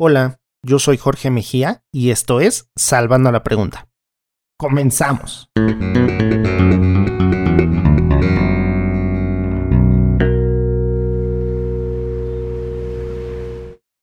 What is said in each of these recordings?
Hola, yo soy Jorge Mejía y esto es Salvando la Pregunta. Comenzamos.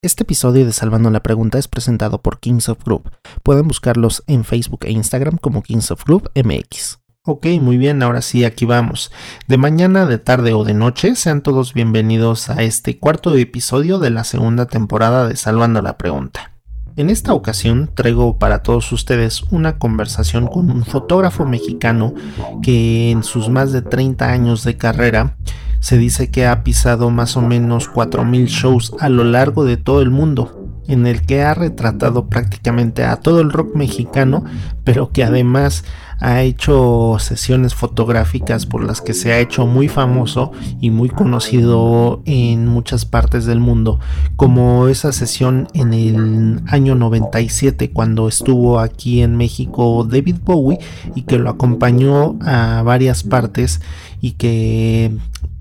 Este episodio de Salvando la Pregunta es presentado por Kings of Group. Pueden buscarlos en Facebook e Instagram como Kings of Group MX. Ok, muy bien, ahora sí, aquí vamos. De mañana, de tarde o de noche, sean todos bienvenidos a este cuarto episodio de la segunda temporada de Salvando la Pregunta. En esta ocasión traigo para todos ustedes una conversación con un fotógrafo mexicano que en sus más de 30 años de carrera se dice que ha pisado más o menos 4.000 shows a lo largo de todo el mundo en el que ha retratado prácticamente a todo el rock mexicano, pero que además ha hecho sesiones fotográficas por las que se ha hecho muy famoso y muy conocido en muchas partes del mundo, como esa sesión en el año 97 cuando estuvo aquí en México David Bowie y que lo acompañó a varias partes y que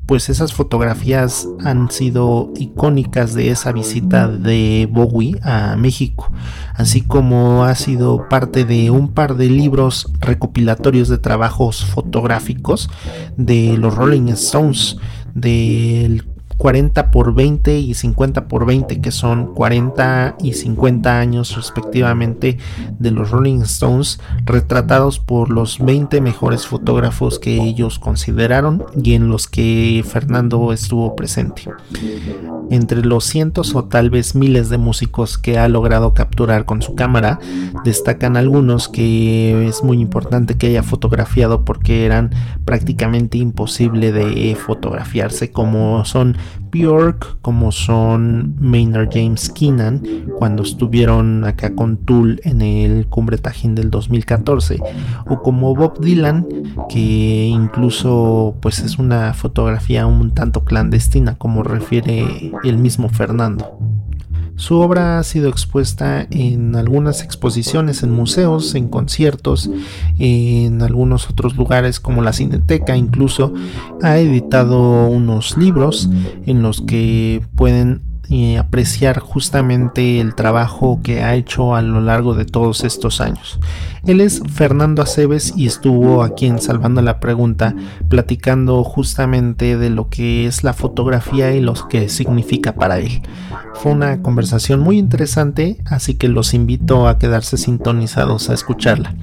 pues esas fotografías han sido icónicas de esa visita de Bowie a México, así como ha sido parte de un par de libros recopilatorios de trabajos fotográficos de los Rolling Stones del 40 por 20 y 50 por 20 que son 40 y 50 años respectivamente de los Rolling Stones retratados por los 20 mejores fotógrafos que ellos consideraron y en los que Fernando estuvo presente. Entre los cientos o tal vez miles de músicos que ha logrado capturar con su cámara, destacan algunos que es muy importante que haya fotografiado porque eran prácticamente imposible de fotografiarse como son Bjork, como son Maynard James Keenan, cuando estuvieron acá con Tool en el Cumbre Tajín del 2014, o como Bob Dylan, que incluso pues es una fotografía un tanto clandestina, como refiere el mismo Fernando. Su obra ha sido expuesta en algunas exposiciones en museos, en conciertos, en algunos otros lugares como la Cineteca, incluso ha editado unos libros en los que pueden y apreciar justamente el trabajo que ha hecho a lo largo de todos estos años. Él es Fernando Aceves y estuvo aquí en Salvando la Pregunta platicando justamente de lo que es la fotografía y lo que significa para él. Fue una conversación muy interesante, así que los invito a quedarse sintonizados a escucharla.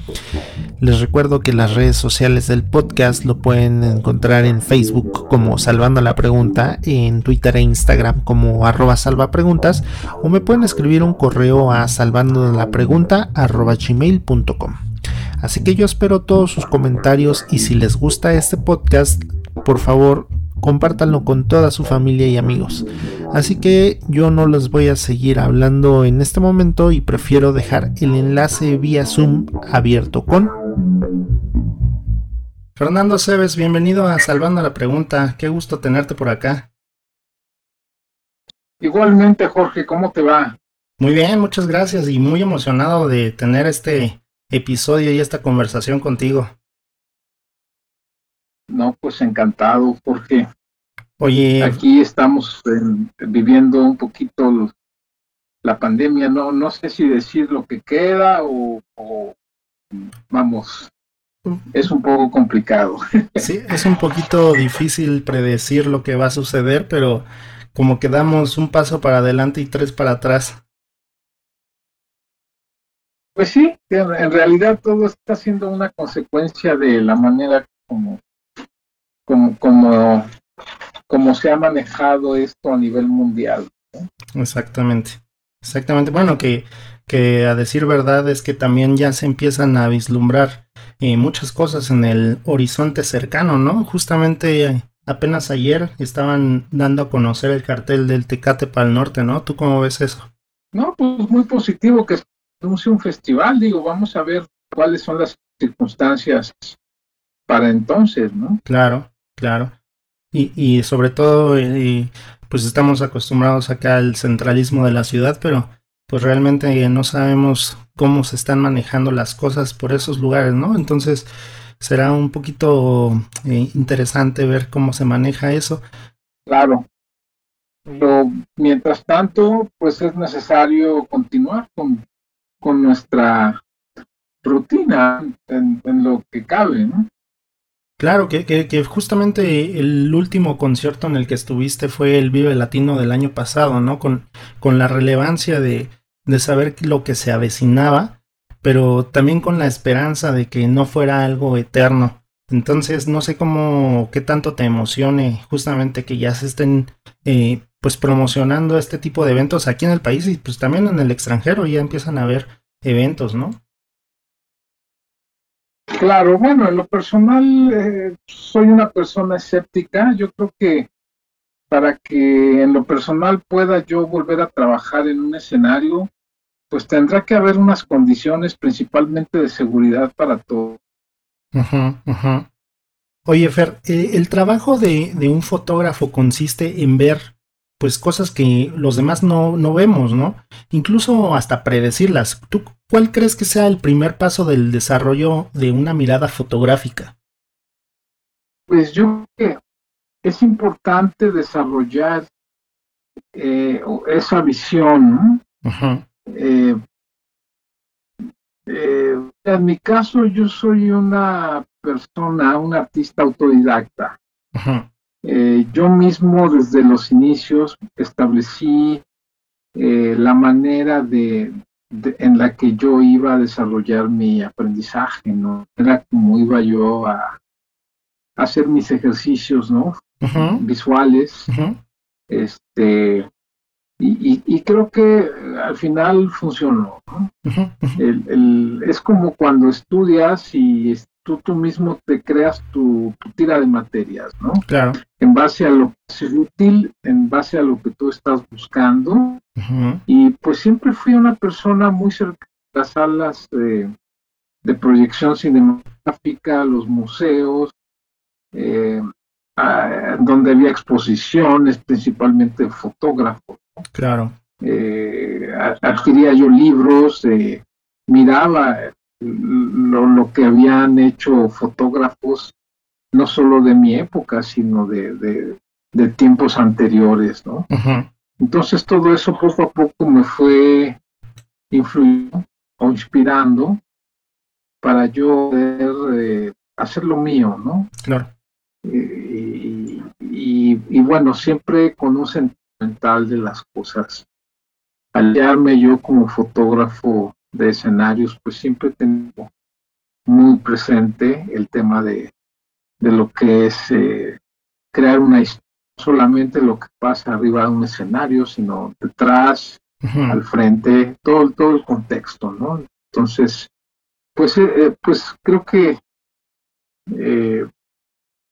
Les recuerdo que las redes sociales del podcast lo pueden encontrar en Facebook como Salvando la Pregunta, en Twitter e Instagram como salvapreguntas o me pueden escribir un correo a salvando la pregunta arroba gmail.com. Así que yo espero todos sus comentarios y si les gusta este podcast, por favor compártanlo con toda su familia y amigos. Así que yo no les voy a seguir hablando en este momento y prefiero dejar el enlace vía Zoom abierto con Fernando Cebes, bienvenido a Salvando la Pregunta. Qué gusto tenerte por acá. Igualmente, Jorge, ¿cómo te va? Muy bien, muchas gracias y muy emocionado de tener este episodio y esta conversación contigo. No, pues encantado, Jorge. Oye, aquí estamos viviendo un poquito la pandemia, no, no sé si decir lo que queda o vamos, es un poco complicado. Sí, es un poquito difícil predecir lo que va a suceder, pero como que damos un paso para adelante y tres para atrás. Pues sí, en realidad todo está siendo una consecuencia de la manera como, como, como, como se ha manejado esto a nivel mundial. Exactamente. Exactamente. Bueno, que que a decir verdad es que también ya se empiezan a vislumbrar eh, muchas cosas en el horizonte cercano, ¿no? Justamente apenas ayer estaban dando a conocer el cartel del Tecate para el norte, ¿no? ¿Tú cómo ves eso? No, pues muy positivo que se anuncie un festival, digo, vamos a ver cuáles son las circunstancias para entonces, ¿no? Claro, claro. Y, y sobre todo, eh, pues estamos acostumbrados acá al centralismo de la ciudad, pero pues realmente no sabemos cómo se están manejando las cosas por esos lugares, ¿no? Entonces será un poquito eh, interesante ver cómo se maneja eso. Claro. Pero mientras tanto, pues es necesario continuar con, con nuestra rutina en, lo que cabe, ¿no? Claro, que, que, justamente el último concierto en el que estuviste fue el Vive Latino del año pasado, ¿no? Con, con la relevancia de, de saber lo que se avecinaba, pero también con la esperanza de que no fuera algo eterno. Entonces, no sé cómo, qué tanto te emocione justamente que ya se estén eh, pues promocionando este tipo de eventos aquí en el país y pues también en el extranjero ya empiezan a haber eventos, ¿no? Claro, bueno, en lo personal eh, soy una persona escéptica. Yo creo que para que en lo personal pueda yo volver a trabajar en un escenario, pues tendrá que haber unas condiciones principalmente de seguridad para todo. Oye, Fer, eh, el trabajo de, de, un fotógrafo consiste en ver pues cosas que los demás no, no vemos, ¿no? Incluso hasta predecirlas. ¿Tú cuál crees que sea el primer paso del desarrollo de una mirada fotográfica? Pues yo creo que es importante desarrollar eh, esa visión. Eh, eh, en mi caso, yo soy una persona, un artista autodidacta. Eh, yo mismo desde los inicios establecí eh, la manera de, en la que yo iba a desarrollar mi aprendizaje, ¿no? Era como iba yo a, hacer mis ejercicios, ¿no? Visuales. Este, y, creo que al final funcionó. es como cuando estudias y tú, tú mismo te creas tu, tira de materias, ¿no? Claro. En base a lo que es útil, en base a lo que tú estás buscando. Y pues siempre fui una persona muy cerca de las salas de, proyección cinematográfica, los museos, eh, donde había exposiciones, principalmente fotógrafos. Claro. Eh, adquiría yo libros, eh, miraba lo, que habían hecho fotógrafos, no solo de mi época, sino de, de, tiempos anteriores, ¿no? Entonces todo eso poco a poco me fue influyendo o inspirando para yo poder eh, hacer lo mío, ¿no? Claro. Y, y, bueno, siempre con un sentido mental de las cosas. Hallarme yo como fotógrafo de escenarios, pues siempre tengo muy presente el tema de, de lo que es eh, crear una historia, solamente lo que pasa arriba de un escenario, sino detrás, al frente, todo, todo el contexto, ¿no? Entonces, pues, eh, eh, pues creo que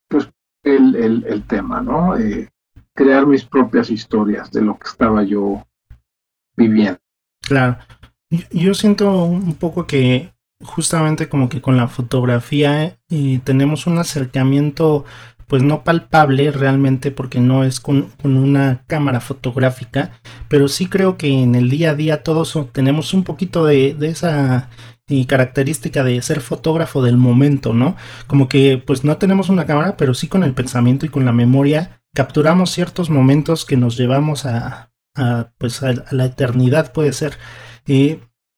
pues el, el, el, tema, ¿no? Crear mis propias historias de lo que estaba yo viviendo. Claro. Yo siento un poco que justamente como que con la fotografía eh, tenemos un acercamiento pues no palpable realmente porque no es con, una cámara fotográfica, pero sí creo que en el día a día todos tenemos un poquito de, esa eh, característica de ser fotógrafo del momento, ¿no? Como que pues no tenemos una cámara, pero sí con el pensamiento y con la memoria capturamos ciertos momentos que nos llevamos a, pues a la eternidad puede ser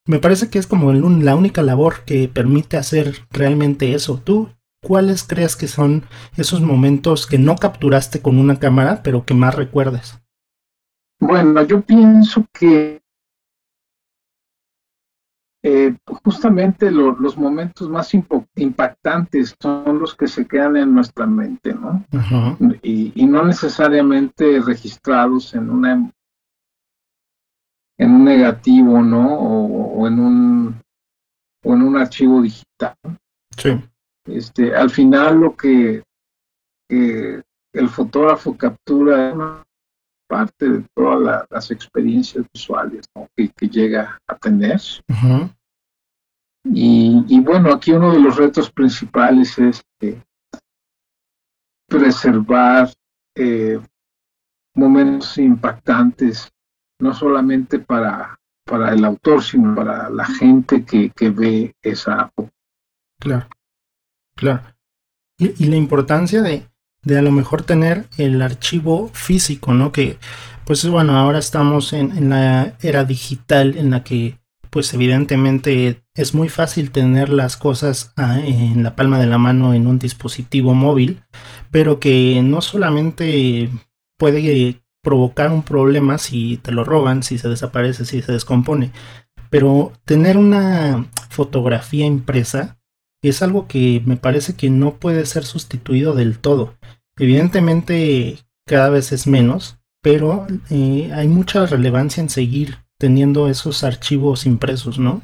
me parece que es como la única labor que permite hacer realmente eso. ¿Tú cuáles crees que son esos momentos que no capturaste con una cámara, pero que más recuerdes? Bueno, yo pienso que eh, justamente los momentos más impactantes son los que se quedan en nuestra mente, ¿no? y, no necesariamente registrados en una en un negativo, ¿no? O, en un o en un archivo digital. Sí. Este, al final lo que, el fotógrafo captura es una parte de todas las experiencias visuales que, llega a tener. y, bueno, aquí uno de los retos principales es preservar eh, momentos impactantes no solamente para, para el autor, sino para la gente que, que ve esa. Claro, claro. Y, la importancia de, de a lo mejor tener el archivo físico, ¿no? Que Pues bueno, ahora estamos en, en, la era digital en la que pues evidentemente es muy fácil tener las cosas ah, en la palma de la mano en un dispositivo móvil, pero que no solamente puede provocar un problema si te lo roban, si se desaparece, si se descompone, pero tener una fotografía impresa es algo que me parece que no puede ser sustituido del todo. Evidentemente cada vez es menos, pero eh, hay mucha relevancia en seguir teniendo esos archivos impresos, ¿no?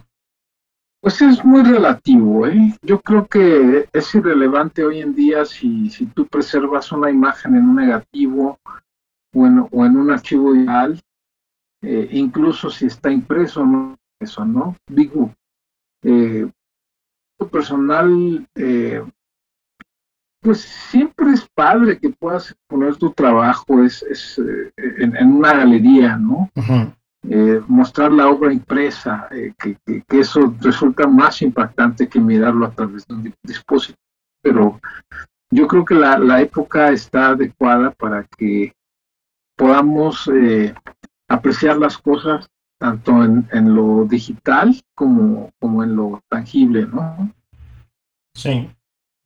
Pues es muy relativo, ¿eh? Yo creo que es irrelevante hoy en día si, si tú preservas una imagen en un negativo o en, un archivo ideal, eh, incluso si está impreso, ¿no? Eso, ¿no? Digo, eh, personal, eh, pues siempre es padre que puedas poner tu trabajo es, es eh, en, en, una galería, ¿no? Eh, mostrar la obra impresa, que, que, eso resulta más impactante que mirarlo a través de un dispositivo. Pero yo creo que la, la época está adecuada para que podamos apreciar las cosas tanto en, en, lo digital como, como en lo tangible, ¿no? Sí,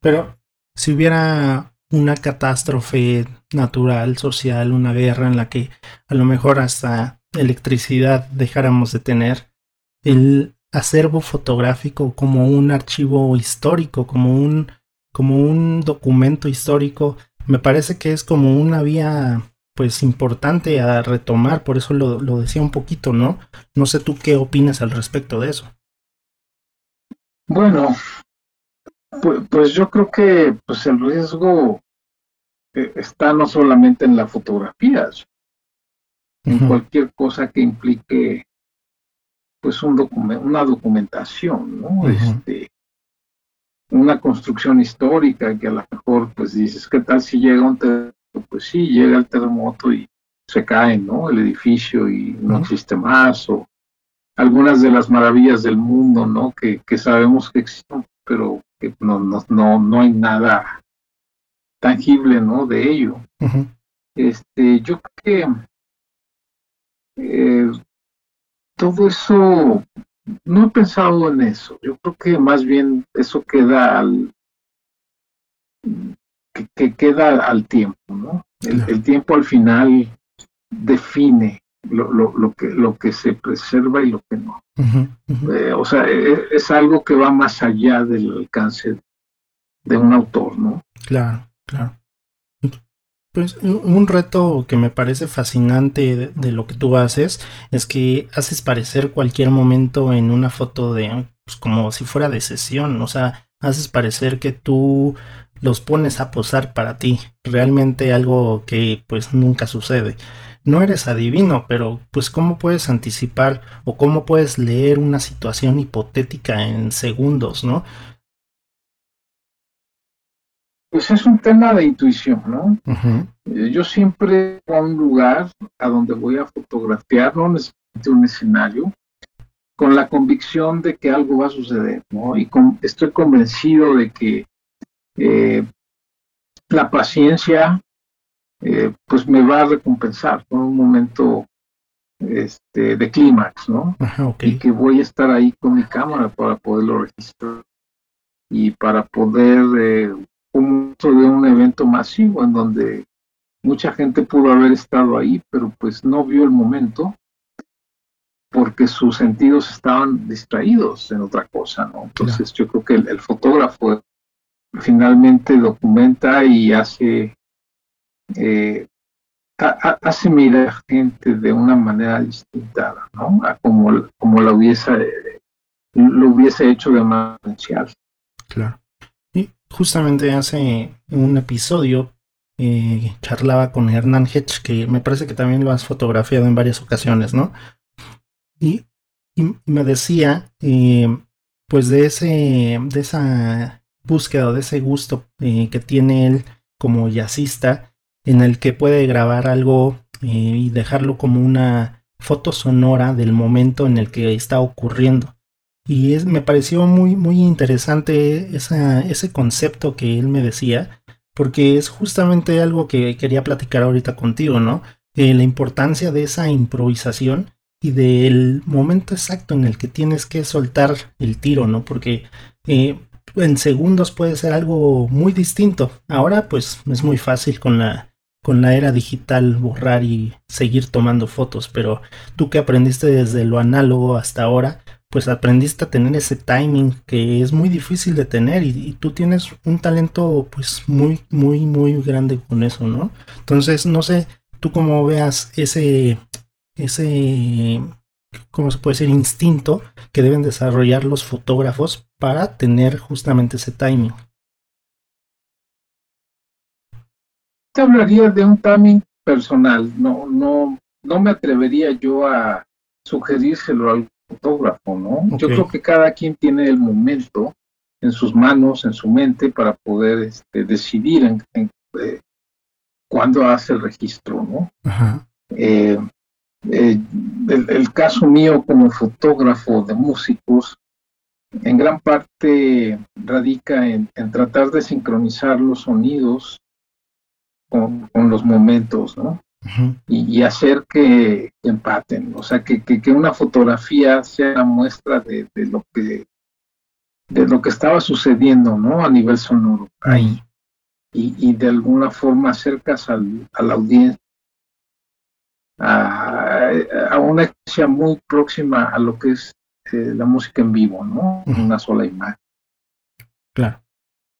pero si hubiera una catástrofe natural, social, una guerra en la que a lo mejor hasta electricidad dejáramos de tener, el acervo fotográfico como un archivo histórico, como un, como un documento histórico, me parece que es como una vía pues importante a retomar, por eso lo, lo decía un poquito, ¿no? No sé tú qué opinas al respecto de eso. Bueno, pues, pues yo creo que pues el riesgo eh, está no solamente en la fotografía, en cualquier cosa que implique pues un una documentación, ¿no? Este, una construcción histórica que a lo mejor pues dices, ¿qué tal si llega un? Pues sí, llega el terremoto y se cae, ¿no? El edificio y no existe más, o algunas de las maravillas del mundo, ¿no? Que, que sabemos que existen, pero que no, no, no, no hay nada tangible, ¿no? De ello. Este, yo creo que eh, todo eso, no he pensado en eso. Yo creo que más bien eso queda al, que, que queda al tiempo, ¿no? El, el, tiempo al final define lo, lo, lo, que, lo que se preserva y lo que no. Uh -huh, uh -huh. Eh, o sea, es, es, algo que va más allá del alcance de un autor, ¿no? Claro, claro. Pues un reto que me parece fascinante de, de, lo que tú haces es que haces parecer cualquier momento en una foto de pues, como si fuera de sesión, o sea, haces parecer que tú los pones a posar para ti, realmente algo que pues nunca sucede. No eres adivino, pero pues cómo puedes anticipar o cómo puedes leer una situación hipotética en segundos, ¿no? Pues es un tema de intuición, ¿no? Uh -huh. Yo siempre voy a un lugar a donde voy a fotografiar, no necesariamente un escenario, con la convicción de que algo va a suceder, ¿no? Y con, estoy convencido de que eh, la paciencia, eh, pues me va a recompensar con un momento este, de clímax, ¿no? Okay. Y que voy a estar ahí con mi cámara para poderlo registrar y para poder eh, un, de un evento masivo en donde mucha gente pudo haber estado ahí, pero pues no vio el momento porque sus sentidos estaban distraídos en otra cosa, ¿no? Entonces claro. yo creo que el, el, fotógrafo finalmente documenta y hace eh, ha, hace mirar a gente de una manera distinta, ¿no? A como, como lo hubiese lo hubiese hecho de manera. Claro justamente hace un episodio eh, charlaba con Hernán Hedge, que me parece que también lo has fotografiado en varias ocasiones, ¿no? Y, y me decía, eh, pues de ese, de esa búsqueda, de ese gusto eh, que tiene él como jazzista, en el que puede grabar algo eh, y dejarlo como una foto sonora del momento en el que está ocurriendo. Y es, me pareció muy, muy interesante esa, ese concepto que él me decía, porque es justamente algo que quería platicar ahorita contigo, ¿no? eh, la importancia de esa improvisación y del momento exacto en el que tienes que soltar el tiro, ¿no? Porque eh, en segundos puede ser algo muy distinto. Ahora pues es muy fácil con la con la era digital borrar y seguir tomando fotos, pero tú que aprendiste desde lo análogo hasta ahora, pues aprendiste a tener ese timing que es muy difícil de tener y, tú tienes un talento pues muy muy muy grande con eso, ¿no? Entonces, no sé, tú cómo veas ese ese ¿cómo se puede decir? instinto que deben desarrollar los fotógrafos para tener justamente ese timing. Te hablaría de un timing personal, no, no, no me atrevería yo a sugerírselo al fotógrafo, ¿no? Yo creo que cada quien tiene el momento en sus manos, en su mente, para poder este, decidir en, eh, cuándo hace el registro, ¿no? Eh, eh, el, caso mío como fotógrafo de músicos en gran parte radica en, tratar de sincronizar los sonidos con, los momentos, ¿no? y, hacer que empaten, o sea, que, que, una fotografía sea la muestra de, lo que de lo que estaba sucediendo, ¿no? A nivel sonoro ahí. Y, de alguna forma acercas al, a la audiencia a, una experiencia muy próxima a lo que es eh, la música en vivo, ¿no? Una sola imagen. Claro,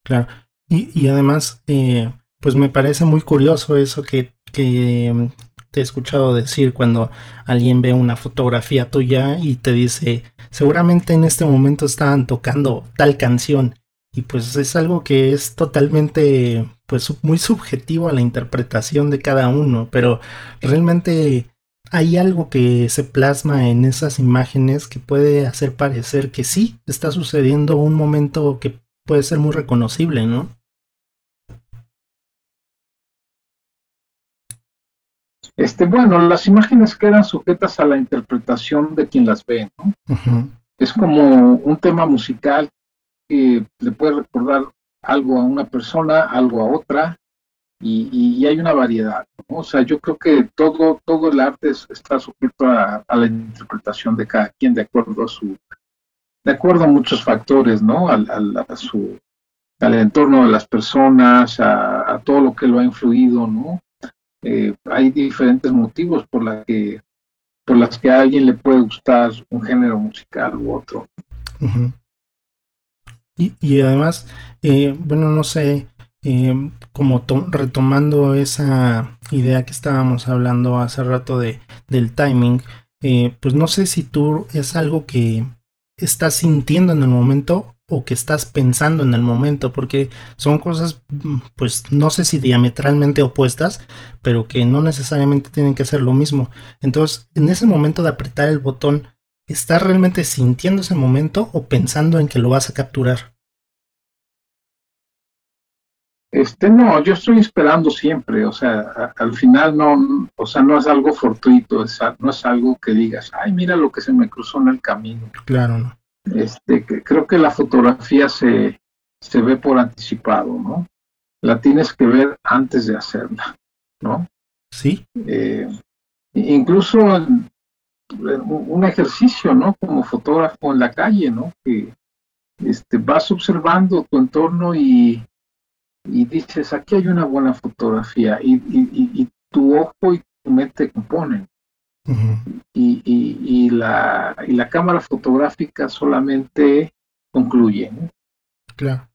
claro. Y, y además, eh, pues me parece muy curioso eso que, que mm, te he escuchado decir cuando alguien ve una fotografía tuya y te dice, seguramente en este momento estaban tocando tal canción. Y pues es algo que es totalmente, pues muy subjetivo a la interpretación de cada uno, pero realmente hay algo que se plasma en esas imágenes que puede hacer parecer que sí está sucediendo un momento que puede ser muy reconocible, ¿no? Este, bueno, las imágenes quedan sujetas a la interpretación de quien las ve, ¿no? Es como un tema musical que le puede recordar algo a una persona, algo a otra, y, hay una variedad. O sea, yo creo que todo, todo el arte está sujeto a, la interpretación de cada quien de acuerdo a su, de acuerdo a muchos factores, ¿no? Al, a su, al entorno de las personas, a, todo lo que lo ha influido, ¿no? Eh, hay diferentes motivos por la que por las que a alguien le puede gustar un género musical u otro. y, y, además, eh, bueno, no sé, eh, como retomando esa idea que estábamos hablando hace rato de, del timing, eh, pues no sé si tú es algo que estás sintiendo en el momento o que estás pensando en el momento, porque son cosas, pues no sé si diametralmente opuestas, pero que no necesariamente tienen que ser lo mismo. Entonces, en ese momento de apretar el botón, ¿estás realmente sintiendo ese momento o pensando en que lo vas a capturar? Este, no, yo estoy esperando siempre, o sea, al final no, o sea, no es algo fortuito, no es algo que digas, ay, mira lo que se me cruzó en el camino. Claro, ¿no? Este, que, creo que la fotografía se, se ve por anticipado, ¿no? La tienes que ver antes de hacerla, ¿no? Sí. Eh, incluso un ejercicio, ¿no? Como fotógrafo en la calle, ¿no? Que este, vas observando tu entorno y y dices, aquí hay una buena fotografía y, y, tu ojo y tu mente componen. y, y, la, y la cámara fotográfica solamente concluye. Claro,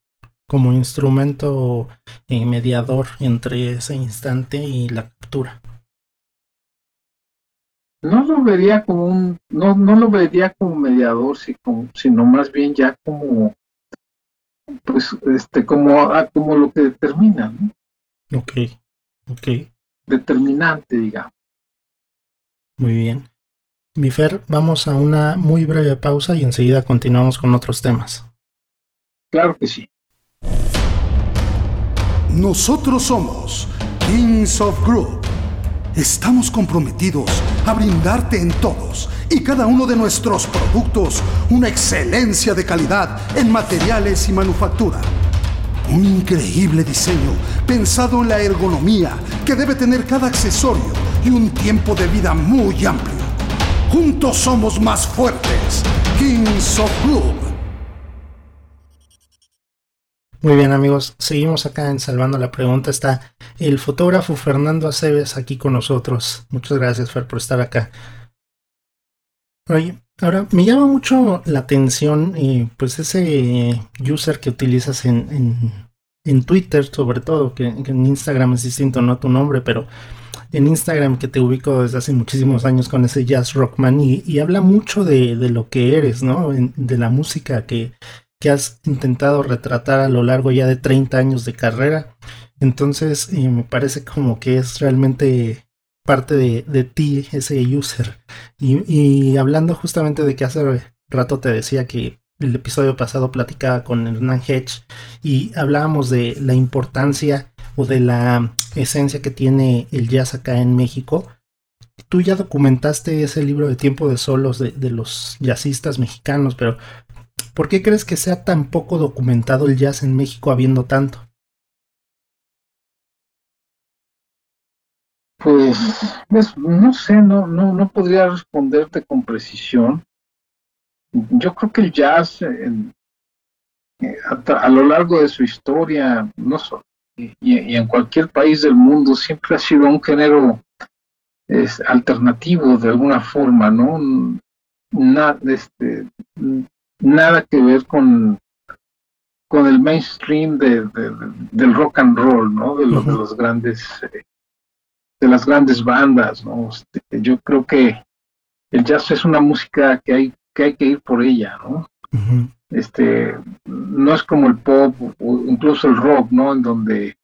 como instrumento eh, mediador entre ese instante y la captura. No lo vería como un, no, no lo vería como mediador, sino más bien ya como pues este como ah, como lo que determina ¿no? ok ok. Determinante digamos muy bien. Mi Fer vamos a una muy breve pausa y enseguida continuamos con otros temas. Claro que sí. Nosotros somos Kings of Group estamos comprometidos a brindarte en todos y cada uno de nuestros productos una excelencia de calidad en materiales y manufactura. Un increíble diseño pensado en la ergonomía que debe tener cada accesorio y un tiempo de vida muy amplio. Juntos somos más fuertes. Kings of Club. Muy bien amigos, seguimos acá en Salvando la Pregunta. Está el fotógrafo Fernando Aceves aquí con nosotros. Muchas gracias Fer por estar acá. Oye, ahora me llama mucho la atención eh, pues ese user que utilizas en, en, Twitter sobre todo, que, en Instagram es distinto, no tu nombre, pero en Instagram que te ubico desde hace muchísimos años con ese jazz rockman y, y habla mucho de, de, lo que eres, ¿no? de la música que, que, has intentado retratar a lo largo ya de 30 años de carrera. Entonces eh, me parece como que es realmente parte de, ti, ese user. Y, hablando justamente de que hace rato te decía que el episodio pasado platicaba con Hernán Hedge y hablábamos de la importancia o de la esencia que tiene el jazz acá en México. Tú ya documentaste ese libro de tiempo de solos de, de los jazzistas mexicanos, pero ¿por qué crees que sea tan poco documentado el jazz en México habiendo tanto? Pues, no sé, no, no, no podría responderte con precisión. Yo creo que el jazz eh, a, lo largo de su historia, no y, en cualquier país del mundo, siempre ha sido un género es, alternativo de alguna forma, ¿no? Este, nada que ver con, con el mainstream de, del rock and roll, ¿no? De los, de los grandes eh, de las grandes bandas, ¿no? Este, yo creo que el jazz es una música que hay que, hay que ir por ella, ¿no? Este, no es como el pop o incluso el rock, ¿no? En donde,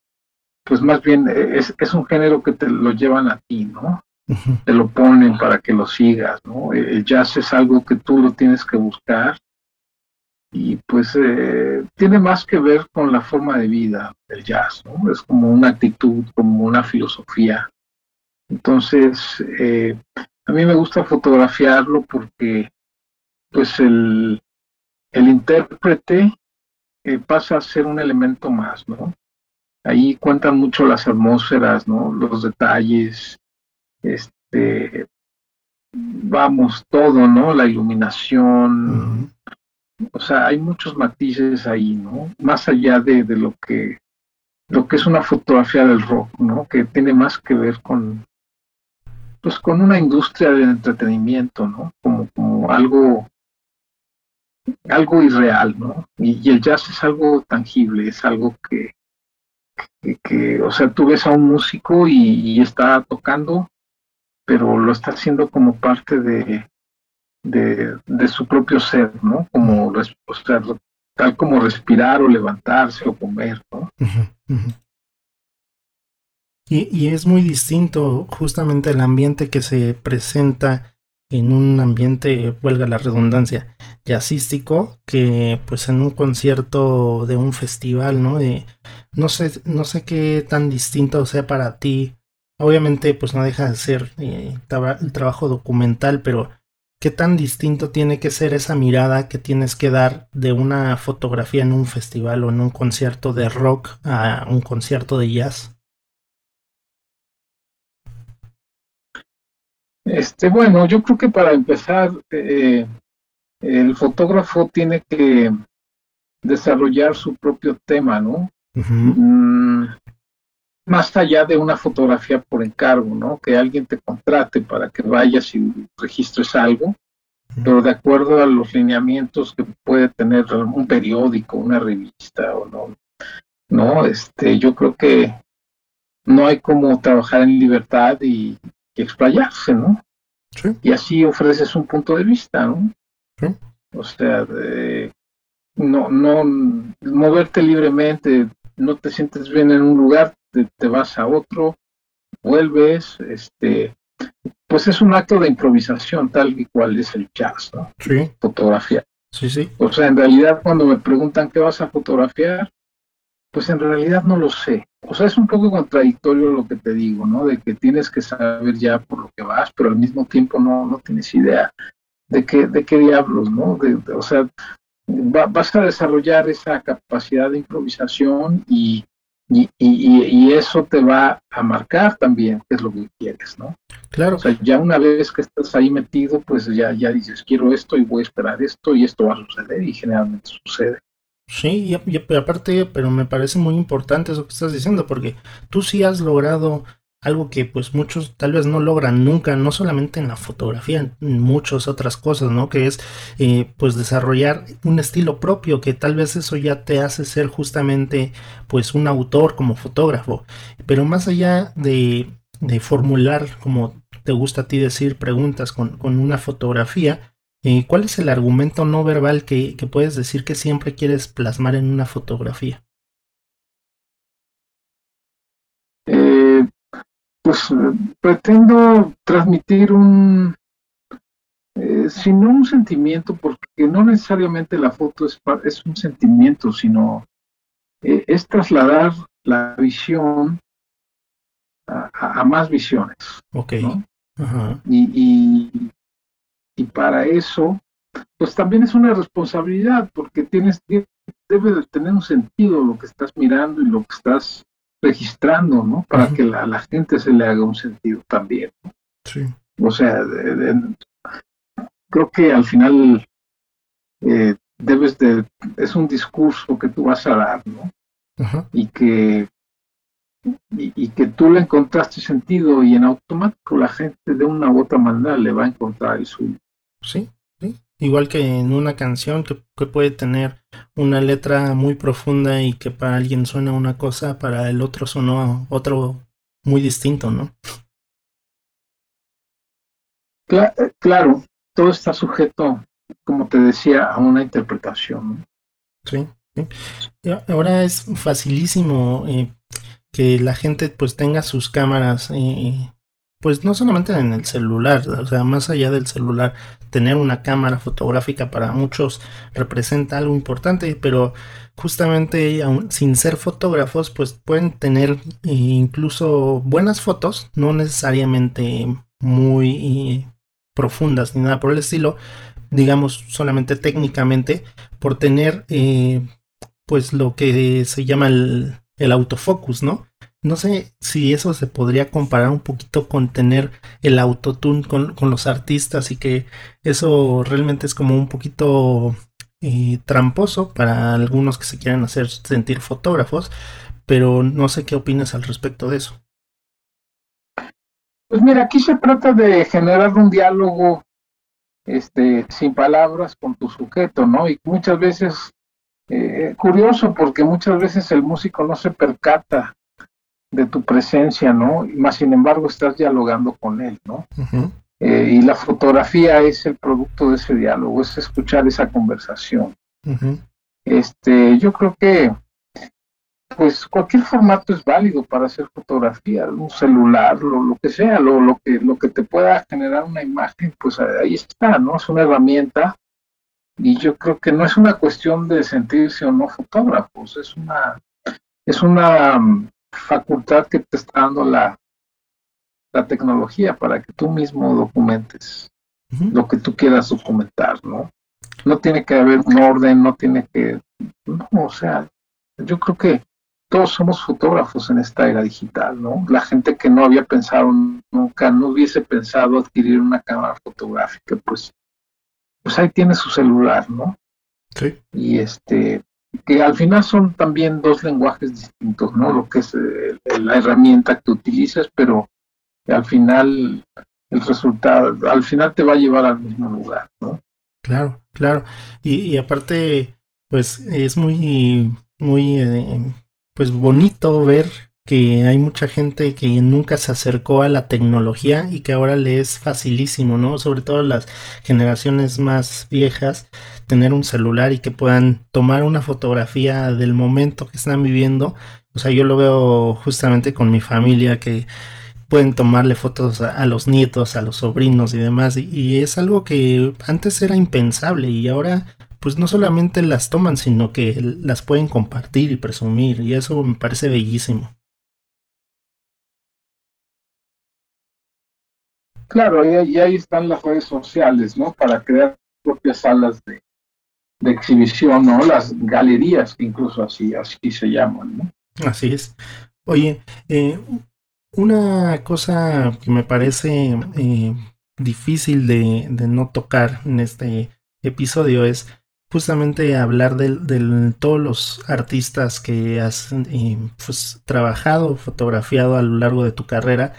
pues más bien es, es un género que te lo llevan a ti, ¿no? Te lo ponen para que lo sigas, ¿no? El jazz es algo que tú lo tienes que buscar y pues eh, tiene más que ver con la forma de vida del jazz, ¿no? Es como una actitud, como una filosofía entonces, eh, a mí me gusta fotografiarlo porque pues el, el intérprete eh, pasa a ser un elemento más, ¿no? Ahí cuentan mucho las atmósferas, ¿no? Los detalles, este, vamos, todo, ¿no? La iluminación, o sea, hay muchos matices ahí, ¿no? Más allá de, de lo que lo que es una fotografía del rock, ¿no? Que tiene más que ver con, pues con una industria del entretenimiento, ¿no? Como, como algo, algo irreal, ¿no? Y, el jazz es algo tangible, es algo que, que, o sea, tú ves a un músico y, está tocando, pero lo está haciendo como parte de, de, de su propio ser, ¿no? Como, o sea, tal como respirar o levantarse o comer, ¿no? Y, es muy distinto justamente el ambiente que se presenta en un ambiente, huelga la redundancia, jazzístico, que pues en un concierto de un festival, ¿no? no sé, no sé qué tan distinto sea para ti. Obviamente, pues no deja de ser eh, el trabajo documental, pero ¿qué tan distinto tiene que ser esa mirada que tienes que dar de una fotografía en un festival o en un concierto de rock a un concierto de jazz? Este, bueno, yo creo que para empezar, eh, el fotógrafo tiene que desarrollar su propio tema, ¿no? Mm, más allá de una fotografía por encargo, ¿no? Que alguien te contrate para que vayas y registres algo, pero de acuerdo a los lineamientos que puede tener un periódico, una revista o no, no, este, yo creo que no hay como trabajar en libertad y explayarse, ¿no? Y así ofreces un punto de vista, ¿no? O sea, no, no, moverte libremente, no te sientes bien en un lugar, te, vas a otro, vuelves, este, pues es un acto de improvisación tal y cual es el jazz, ¿no? Sí. Fotografía. Sí, sí. O sea, en realidad cuando me preguntan qué vas a fotografiar, pues en realidad no lo sé. O sea, es un poco contradictorio lo que te digo, ¿no? De que tienes que saber ya por lo que vas, pero al mismo tiempo no, no tienes idea de qué, de qué diablos, ¿no? o sea, vas a desarrollar esa capacidad de improvisación y Y, y, y, eso te va a marcar también qué es lo que quieres, ¿no? Claro. O sea, ya una vez que estás ahí metido, pues ya, ya dices, quiero esto y voy a esperar esto y esto va a suceder y generalmente sucede. Sí, y, aparte, pero me parece muy importante eso que estás diciendo, porque tú sí has logrado algo que pues muchos tal vez no logran nunca, no solamente en la fotografía, en muchas otras cosas, ¿no? Que es eh, pues desarrollar un estilo propio, que tal vez eso ya te hace ser justamente pues un autor como fotógrafo, pero más allá de, de formular, como te gusta a ti decir, preguntas con, con una fotografía, eh, ¿cuál es el argumento no verbal que, que puedes decir que siempre quieres plasmar en una fotografía? Pues pretendo transmitir un, eh, sino un sentimiento, porque no necesariamente la foto es, es un sentimiento, sino eh, es trasladar la visión a, más visiones. Ok. Y, y, para eso, pues también es una responsabilidad, porque tienes, debe de tener un sentido lo que estás mirando y lo que estás registrando, ¿no? Para que a la, gente se le haga un sentido también. Sí. O sea, creo que al final eh, debes de, es un discurso que tú vas a dar, ¿no? Y que y, que tú le encontraste sentido y en automático la gente de una u otra manera le va a encontrar el suyo. Sí, Igual que en una canción que, puede tener una letra muy profunda y que para alguien suena una cosa, para el otro suena otro muy distinto, ¿no? Eh, claro, todo está sujeto, como te decía, a una interpretación. Sí, ahora es facilísimo eh, que la gente pues tenga sus cámaras eh, pues no solamente en el celular, o sea, más allá del celular, tener una cámara fotográfica para muchos representa algo importante, pero justamente sin ser fotógrafos, pues pueden tener eh, incluso buenas fotos, no necesariamente muy eh, profundas ni nada por el estilo, digamos solamente técnicamente, por tener eh, pues lo que se llama el, el autofocus, ¿no? No sé si eso se podría comparar un poquito con tener el autotune con, con los artistas y que eso realmente es como un poquito eh, tramposo para algunos que se quieran hacer sentir fotógrafos, pero no sé qué opinas al respecto de eso. Pues mira, aquí se trata de generar un diálogo este, sin palabras con tu sujeto, ¿no? Y muchas veces, eh, curioso, porque muchas veces el músico no se percata de tu presencia, ¿no? Más sin embargo estás dialogando con él, ¿no? Eh, y la fotografía es el producto de ese diálogo, es escuchar esa conversación. Este, yo creo que pues cualquier formato es válido para hacer fotografía, un celular, lo, lo que sea, lo, lo, que, lo que te pueda generar una imagen, pues ahí está, ¿no? Es una herramienta y yo creo que no es una cuestión de sentirse o no fotógrafos, es una, es una facultad que te está dando la, la tecnología para que tú mismo documentes lo que tú quieras documentar, ¿no? No tiene que haber un orden, no tiene que, no, o sea, yo creo que todos somos fotógrafos en esta era digital, ¿no? La gente que no había pensado nunca, no hubiese pensado adquirir una cámara fotográfica, pues, pues ahí tiene su celular, ¿no? Sí. Y este, que al final son también dos lenguajes distintos, ¿no? Lo que es eh, la herramienta que utilizas, pero al final el resultado, al final te va a llevar al mismo lugar, ¿no? Claro, claro. Y, aparte, pues es muy, muy, eh, pues bonito ver que hay mucha gente que nunca se acercó a la tecnología y que ahora le es facilísimo, ¿no? Sobre todo las generaciones más viejas, tener un celular y que puedan tomar una fotografía del momento que están viviendo. O sea, yo lo veo justamente con mi familia que pueden tomarle fotos a, los nietos, a los sobrinos y demás. y, es algo que antes era impensable y ahora pues no solamente las toman, sino que las pueden compartir y presumir. Y eso me parece bellísimo. Claro, y, ahí están las redes sociales, ¿no? Para crear propias salas de, exhibición, ¿no? Las galerías, que incluso así, así se llaman, ¿no? Así es. Oye, eh, una cosa que me parece eh, difícil de, no tocar en este episodio es justamente hablar de, todos los artistas que has eh, pues, trabajado, fotografiado a lo largo de tu carrera.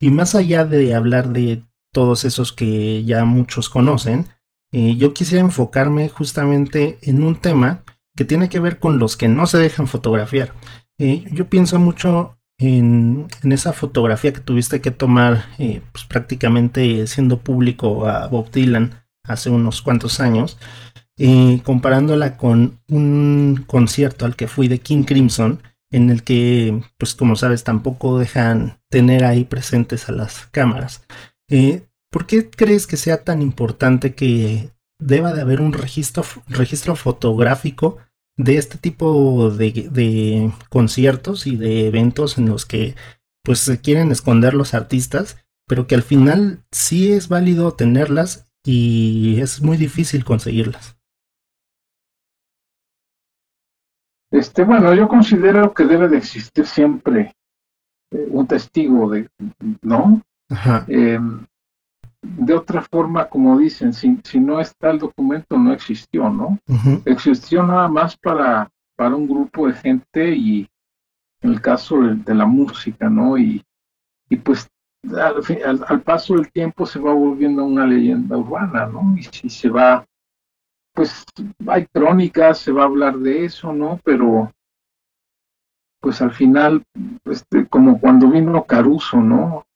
Y más allá de hablar de todos esos que ya muchos conocen, yo quisiera enfocarme justamente en un tema que tiene que ver con los que no se dejan fotografiar. Eh, yo pienso mucho en, esa fotografía que tuviste que tomar eh, pues prácticamente siendo público a Bob Dylan hace unos cuantos años, eh, comparándola con un concierto al que fui de King Crimson, en el que, pues como sabes, tampoco dejan tener ahí presentes a las cámaras. ¿Por qué crees que sea tan importante que deba de haber un registro, registro fotográfico de este tipo de, conciertos y de eventos en los que pues se quieren esconder los artistas, pero que al final sí es válido tenerlas y es muy difícil conseguirlas. Este, bueno, yo considero que debe de existir siempre eh, un testigo de, ¿no? Ajá. Em, de otra forma, como dicen, si, si no está el documento, no existió, ¿no? Existió nada más para, para un grupo de gente y en el caso de, la música, ¿no? Y, y pues al, al, paso del tiempo se va volviendo una leyenda urbana, ¿no? Y si se va, pues hay crónicas, se va a hablar de eso, ¿no? Pero pues al final, este, como cuando vino Caruso, ¿no?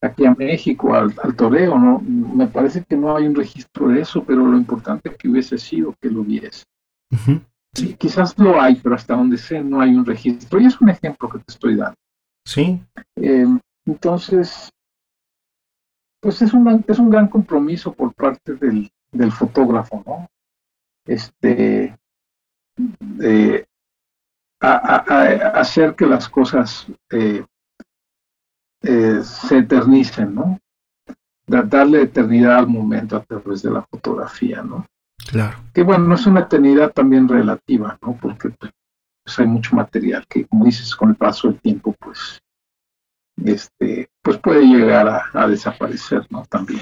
Aquí a México, al, toreo, ¿no? Me parece que no hay un registro de eso, pero lo importante es que hubiese sido que lo hubiese. Sí, quizás lo hay, pero hasta donde sé no hay un registro. Y es un ejemplo que te estoy dando. Sí. Em, entonces, pues es un, es un gran compromiso por parte del, del fotógrafo, ¿no? Este, de hacer que las cosas eh, eh, se eternicen, ¿no? darle eternidad al momento a través de la fotografía, ¿no? Claro. Que bueno, es una eternidad también relativa, ¿no? Porque pues, hay mucho material que, como dices, con el paso del tiempo, pues, este, pues puede llegar a, desaparecer, ¿no? También.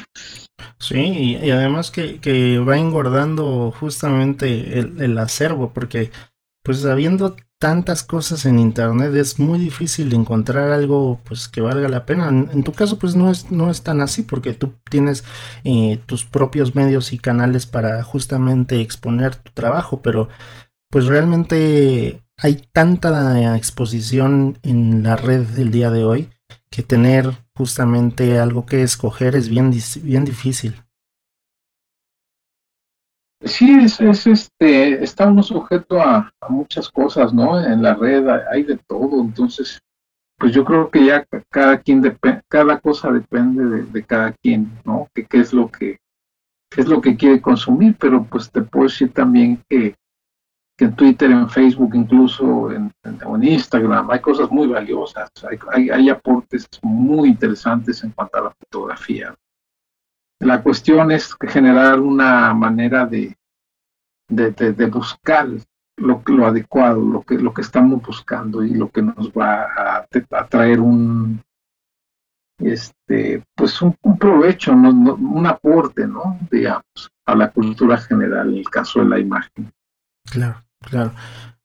Sí, y, además que, que, va engordando justamente el, el acervo, porque pues habiendo tantas cosas en internet es muy difícil encontrar algo pues que valga la pena. En, tu caso pues no es no es tan así porque tú tienes eh, tus propios medios y canales para justamente exponer tu trabajo pero pues realmente hay tanta exposición en la red del día de hoy que tener justamente algo que escoger es bien bien difícil Sí, es, es, este, está uno sujeto a, muchas cosas, ¿no? En la red hay de todo, entonces, pues yo creo que ya cada quien cada cosa depende de, cada quien, ¿no? Que qué es lo que es lo que quiere consumir, pero pues te puedo decir también que, que en Twitter, en Facebook, incluso en, en, Instagram, hay cosas muy valiosas, hay, hay, hay aportes muy interesantes en cuanto a la fotografía. La cuestión es generar una manera de, de, buscar lo, lo, adecuado, lo que, lo que estamos buscando y lo que nos va a, traer un, este, pues un, provecho, un aporte, ¿no? Digamos, a la cultura general, en el caso de la imagen. Claro, claro.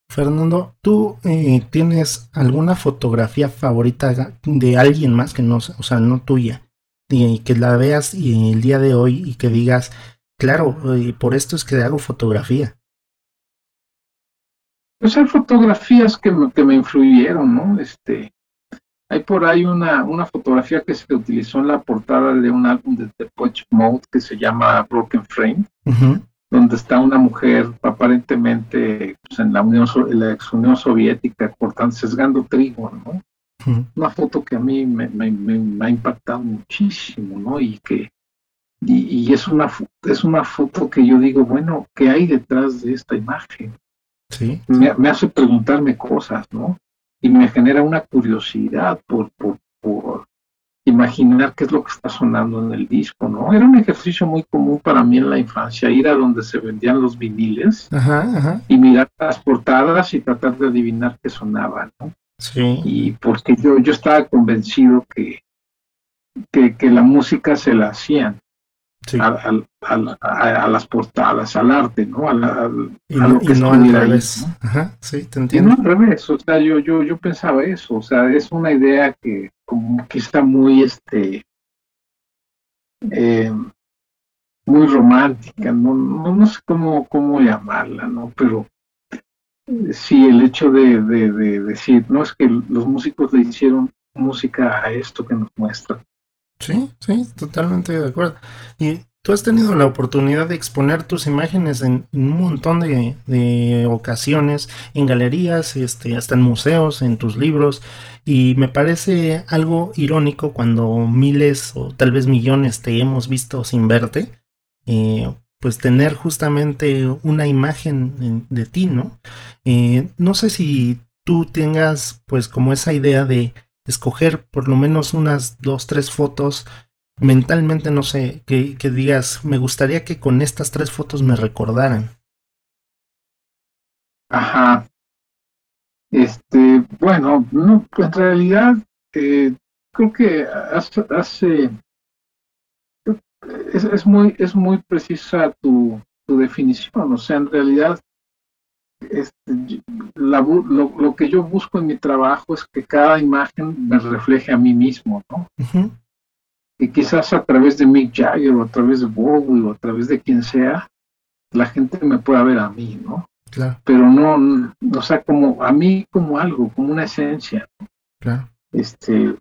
Fernando, ¿tú eh, tienes alguna fotografía favorita de alguien más que no, o sea, no tuya? Y que la veas y el día de hoy y que digas, claro, y por esto es que hago fotografía. Pues hay fotografías que me, que me influyeron, ¿no? Este, hay por ahí una, una fotografía que se utilizó en la portada de un álbum de The Punch Mode que se llama Broken Frame, donde está una mujer aparentemente pues, en la Unión, en la ex Unión Soviética cortando, sesgando trigo, ¿no? Una foto que a mí me, me, ha impactado muchísimo, ¿no? Y que y, es una es una foto que yo digo, bueno, ¿qué hay detrás de esta imagen? Sí. Me, hace preguntarme cosas, ¿no? Y me genera una curiosidad por, por, por imaginar qué es lo que está sonando en el disco, ¿no? Era un ejercicio muy común para mí en la infancia, ir a donde se vendían los viniles y mirar las portadas y tratar de adivinar qué sonaba, ¿no? Sí. Y porque yo, yo estaba convencido que, que, que la música se la hacían a, las portadas, al arte, ¿no? A, lo que no al revés. Ajá, sí, te entiendo. no al revés, o sea, yo, yo, yo pensaba eso, o sea, es una idea que como que está muy, este, eh, muy romántica, no, no, sé cómo, cómo llamarla, ¿no? Pero sí, el hecho de, de, de decir, no es que los músicos le hicieron música a esto que nos muestra. Sí, sí, totalmente de acuerdo. Y tú has tenido la oportunidad de exponer tus imágenes en, un montón de, ocasiones, en galerías, este, hasta en museos, en tus libros, y me parece algo irónico cuando miles o tal vez millones te hemos visto sin verte, eh, pues tener justamente una imagen de ti, ¿no? Eh, no sé si tú tengas pues como esa idea de escoger por lo menos unas dos, tres fotos mentalmente, no sé, que, digas, me gustaría que con estas tres fotos me recordaran. Ajá. Este, bueno, no, en realidad eh, creo que hace, hace es, es, muy es muy precisa tu, tu definición, o sea, en realidad este, lo, que yo busco en mi trabajo es que cada imagen me refleje a mí mismo, ¿no? Y quizás a través de Mick Jagger o a través de Bowie o a través de quien sea, la gente me pueda ver a mí, ¿no? Claro. Pero no, o sea, como a mí como algo, como una esencia. Claro. Este,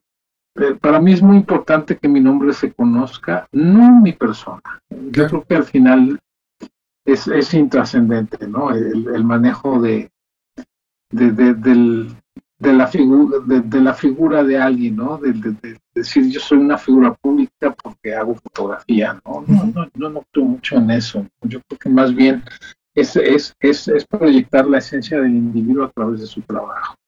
eh, para mí es muy importante que mi nombre se conozca, no mi persona. Yo creo que al final es, es intrascendente, ¿no? El, manejo de, de, del, de, la figura, de, la figura de alguien, ¿no? De, decir yo soy una figura pública porque hago fotografía, ¿no? No, no, no, no creo mucho en eso. Yo creo que más bien es, es, es, es proyectar la esencia del individuo a través de su trabajo.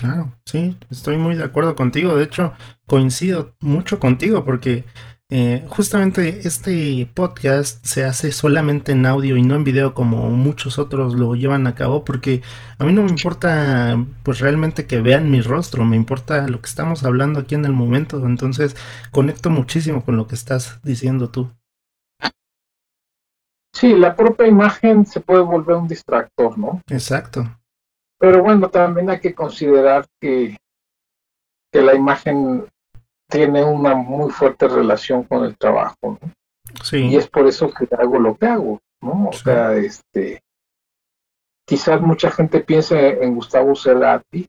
Claro, sí, estoy muy de acuerdo contigo. De hecho, coincido mucho contigo porque eh, justamente este podcast se hace solamente en audio y no en video como muchos otros lo llevan a cabo porque a mí no me importa pues realmente que vean mi rostro, me importa lo que estamos hablando aquí en el momento, entonces conecto muchísimo con lo que estás diciendo tú. Sí, la propia imagen se puede volver un distractor, ¿no? Exacto. Pero bueno, también hay que considerar que, que la imagen tiene una muy fuerte relación con el trabajo, ¿no? Sí. Y es por eso que hago lo que hago, ¿no? O sea, este, quizás mucha gente piense en Gustavo Cerati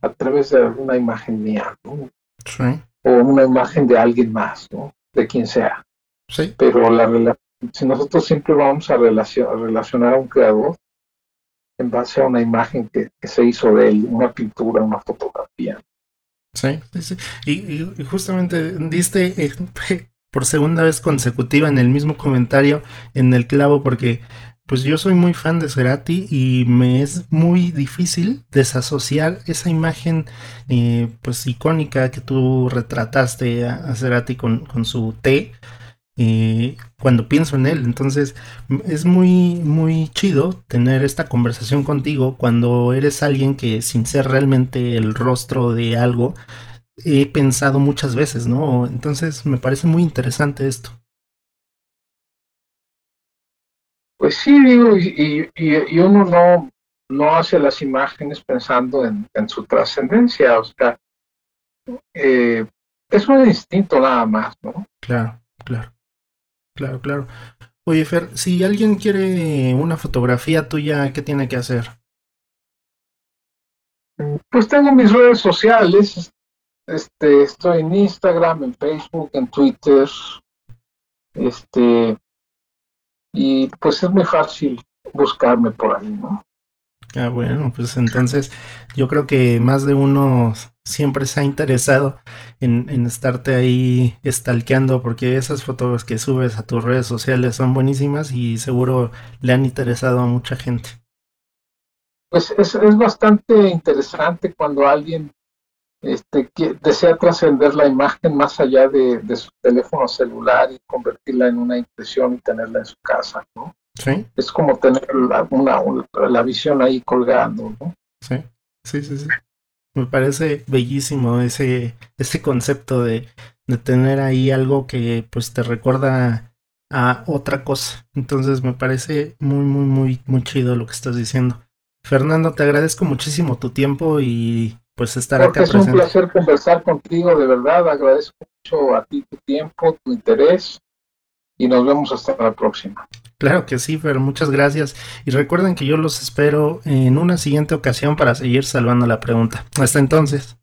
a través de una imagen mía, ¿no? Sí. O una imagen de alguien más, ¿no? De quien sea. Sí. Pero la si nosotros siempre vamos a, relacionar a un creador en base a una imagen que, se hizo de él, una pintura, una fotografía. Sí, sí, Y, justamente diste eh, por segunda vez consecutiva en el mismo comentario en el clavo porque pues yo soy muy fan de Cerati y me es muy difícil desasociar esa imagen eh, pues icónica que tú retrataste a, Cerati con, con su T eh, cuando pienso en él. Entonces es muy, muy chido tener esta conversación contigo cuando eres alguien que sin ser realmente el rostro de algo, he pensado muchas veces, ¿no? Entonces me parece muy interesante esto. Pues sí, digo, y, y, uno no, no hace las imágenes pensando en, su trascendencia, o sea, eh, es un instinto nada más, ¿no? Claro, claro. Claro, claro. Oye, Fer, si alguien quiere una fotografía tuya, ¿qué tiene que hacer? Pues tengo mis redes sociales. Este, estoy en Instagram, en Facebook, en Twitter. Este, y pues es muy fácil buscarme por ahí, ¿no? Ah, bueno, pues entonces yo creo que más de uno siempre se ha interesado en, en estarte ahí stalkeando porque esas fotos que subes a tus redes sociales son buenísimas y seguro le han interesado a mucha gente. Pues es, es bastante interesante cuando alguien este, que desea trascender la imagen más allá de, su teléfono celular y convertirla en una impresión y tenerla en su casa, ¿no? Sí. Es como tener la, una, la visión ahí colgando, ¿no? Sí, sí, sí, sí. Me parece bellísimo ese, ese concepto de, de tener ahí algo que pues te recuerda a otra cosa. Entonces me parece muy, muy, muy, muy chido lo que estás diciendo. Fernando, te agradezco muchísimo tu tiempo y pues estar Porque acá. Es un placer conversar contigo, de verdad. Agradezco mucho a ti tu tiempo, tu interés y nos vemos hasta la próxima. Claro que sí, Fer, muchas gracias. Y recuerden que yo los espero en una siguiente ocasión para seguir salvando la pregunta. Hasta entonces.